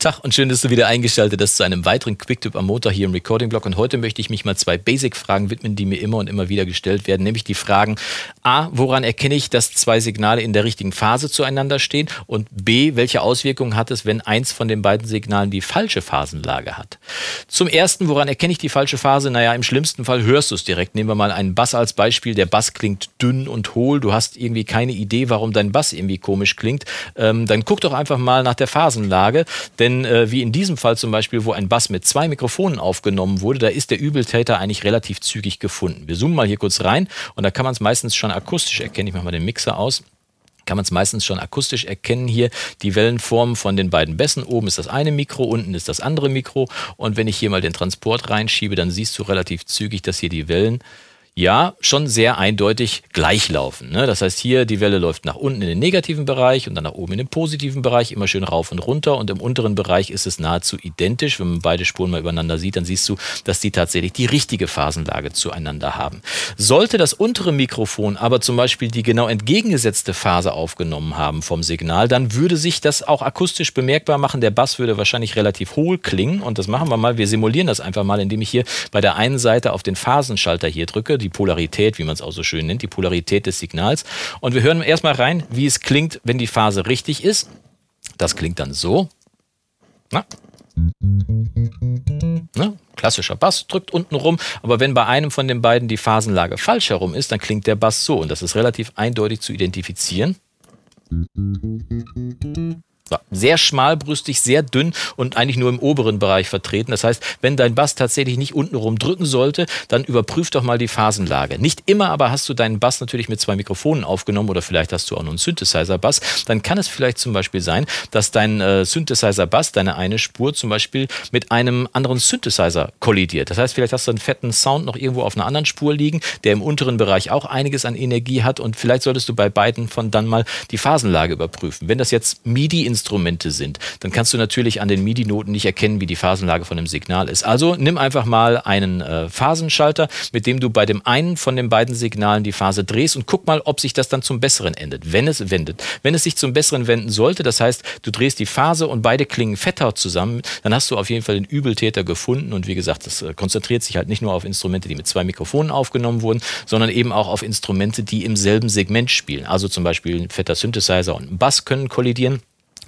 Tag und schön, dass du wieder eingeschaltet hast zu einem weiteren Quicktip am Montag hier im Recording-Blog. Und heute möchte ich mich mal zwei Basic-Fragen widmen, die mir immer und immer wieder gestellt werden. Nämlich die Fragen A, woran erkenne ich, dass zwei Signale in der richtigen Phase zueinander stehen? Und B, welche Auswirkungen hat es, wenn eins von den beiden Signalen die falsche Phasenlage hat? Zum ersten, woran erkenne ich die falsche Phase? Naja, im schlimmsten Fall hörst du es direkt. Nehmen wir mal einen Bass als Beispiel. Der Bass klingt dünn und hohl. Du hast irgendwie keine Idee, warum dein Bass irgendwie komisch klingt. Ähm, dann guck doch einfach mal nach der Phasenlage. Denn denn äh, wie in diesem Fall zum Beispiel, wo ein Bass mit zwei Mikrofonen aufgenommen wurde, da ist der Übeltäter eigentlich relativ zügig gefunden. Wir zoomen mal hier kurz rein und da kann man es meistens schon akustisch erkennen. Ich mache mal den Mixer aus kann man es meistens schon akustisch erkennen hier, die Wellenform von den beiden Bässen. Oben ist das eine Mikro, unten ist das andere Mikro. Und wenn ich hier mal den Transport reinschiebe, dann siehst du relativ zügig, dass hier die Wellen ja schon sehr eindeutig gleichlaufen. Ne? Das heißt, hier die Welle läuft nach unten in den negativen Bereich und dann nach oben in den positiven Bereich, immer schön rauf und runter. Und im unteren Bereich ist es nahezu identisch. Wenn man beide Spuren mal übereinander sieht, dann siehst du, dass die tatsächlich die richtige Phasenlage zueinander haben. Sollte das untere Mikrofon aber zum Beispiel die genau entgegengesetzte Phase aufgenommen haben vom Signal, dann würde sich das auch akustisch bemerkbar machen. Der Bass würde wahrscheinlich relativ hohl klingen. Und das machen wir mal. Wir simulieren das einfach mal, indem ich hier bei der einen Seite auf den Phasenschalter hier drücke die Polarität, wie man es auch so schön nennt, die Polarität des Signals. Und wir hören erstmal rein, wie es klingt, wenn die Phase richtig ist. Das klingt dann so. Na? Ne? Klassischer Bass drückt unten rum, aber wenn bei einem von den beiden die Phasenlage falsch herum ist, dann klingt der Bass so und das ist relativ eindeutig zu identifizieren. Sehr schmalbrüstig, sehr dünn und eigentlich nur im oberen Bereich vertreten. Das heißt, wenn dein Bass tatsächlich nicht untenrum drücken sollte, dann überprüf doch mal die Phasenlage. Nicht immer aber hast du deinen Bass natürlich mit zwei Mikrofonen aufgenommen oder vielleicht hast du auch noch einen Synthesizer-Bass. Dann kann es vielleicht zum Beispiel sein, dass dein äh, Synthesizer-Bass, deine eine Spur zum Beispiel mit einem anderen Synthesizer kollidiert. Das heißt, vielleicht hast du einen fetten Sound noch irgendwo auf einer anderen Spur liegen, der im unteren Bereich auch einiges an Energie hat und vielleicht solltest du bei beiden von dann mal die Phasenlage überprüfen. Wenn das jetzt MIDI ins Instrumente sind, dann kannst du natürlich an den MIDI-Noten nicht erkennen, wie die Phasenlage von dem Signal ist. Also nimm einfach mal einen äh, Phasenschalter, mit dem du bei dem einen von den beiden Signalen die Phase drehst und guck mal, ob sich das dann zum Besseren endet, wenn es wendet. Wenn es sich zum Besseren wenden sollte, das heißt, du drehst die Phase und beide klingen fetter zusammen, dann hast du auf jeden Fall den Übeltäter gefunden. Und wie gesagt, das äh, konzentriert sich halt nicht nur auf Instrumente, die mit zwei Mikrofonen aufgenommen wurden, sondern eben auch auf Instrumente, die im selben Segment spielen. Also zum Beispiel ein fetter Synthesizer und ein Bass können kollidieren.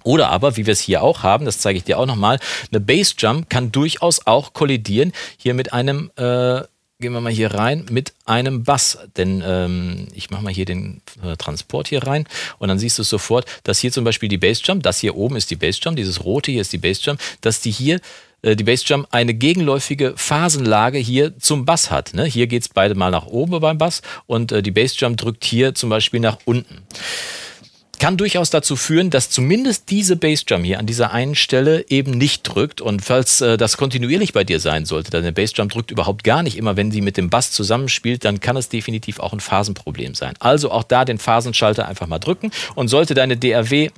Oder aber, wie wir es hier auch haben, das zeige ich dir auch nochmal, eine Bassjump kann durchaus auch kollidieren hier mit einem, äh, gehen wir mal hier rein, mit einem Bass. Denn ähm, ich mache mal hier den äh, Transport hier rein und dann siehst du sofort, dass hier zum Beispiel die Bassjump, das hier oben ist die Bassjump, dieses rote hier ist die Bassjump, dass die hier äh, die Bassdrum eine gegenläufige Phasenlage hier zum Bass hat. Ne? Hier geht es beide mal nach oben beim Bass und äh, die Bassdrum drückt hier zum Beispiel nach unten kann durchaus dazu führen, dass zumindest diese Bassdrum hier an dieser einen Stelle eben nicht drückt. Und falls äh, das kontinuierlich bei dir sein sollte, deine Bassdrum drückt überhaupt gar nicht immer, wenn sie mit dem Bass zusammenspielt, dann kann es definitiv auch ein Phasenproblem sein. Also auch da den Phasenschalter einfach mal drücken und sollte deine DRW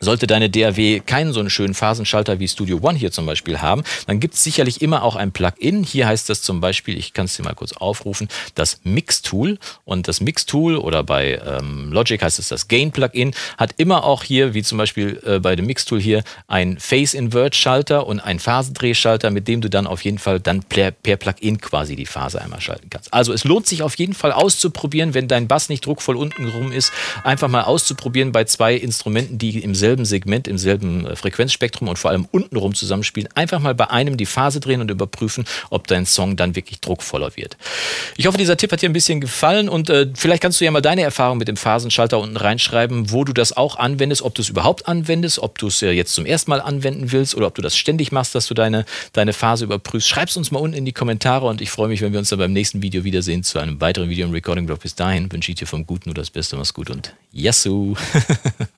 sollte deine DAW keinen so einen schönen Phasenschalter wie Studio One hier zum Beispiel haben, dann gibt es sicherlich immer auch ein Plugin. Hier heißt das zum Beispiel, ich kann es dir mal kurz aufrufen, das Mix-Tool. Und das Mix-Tool oder bei ähm, Logic heißt es das Gain-Plugin, hat immer auch hier, wie zum Beispiel äh, bei dem Mix-Tool hier, ein Phase-Invert-Schalter und ein Phasendrehschalter, mit dem du dann auf jeden Fall dann per, per Plugin quasi die Phase einmal schalten kannst. Also es lohnt sich auf jeden Fall auszuprobieren, wenn dein Bass nicht druckvoll unten rum ist, einfach mal auszuprobieren bei zwei Instrumenten, die im selben selben Segment, im selben äh, Frequenzspektrum und vor allem untenrum zusammenspielen, einfach mal bei einem die Phase drehen und überprüfen, ob dein Song dann wirklich druckvoller wird. Ich hoffe, dieser Tipp hat dir ein bisschen gefallen und äh, vielleicht kannst du ja mal deine Erfahrung mit dem Phasenschalter unten reinschreiben, wo du das auch anwendest, ob du es überhaupt anwendest, ob du es äh, jetzt zum ersten Mal anwenden willst oder ob du das ständig machst, dass du deine, deine Phase überprüfst. Schreib es uns mal unten in die Kommentare und ich freue mich, wenn wir uns dann beim nächsten Video wiedersehen zu einem weiteren Video im Recording-Blog. Bis dahin wünsche ich dir vom Guten nur das Beste, mach's gut und Yassou!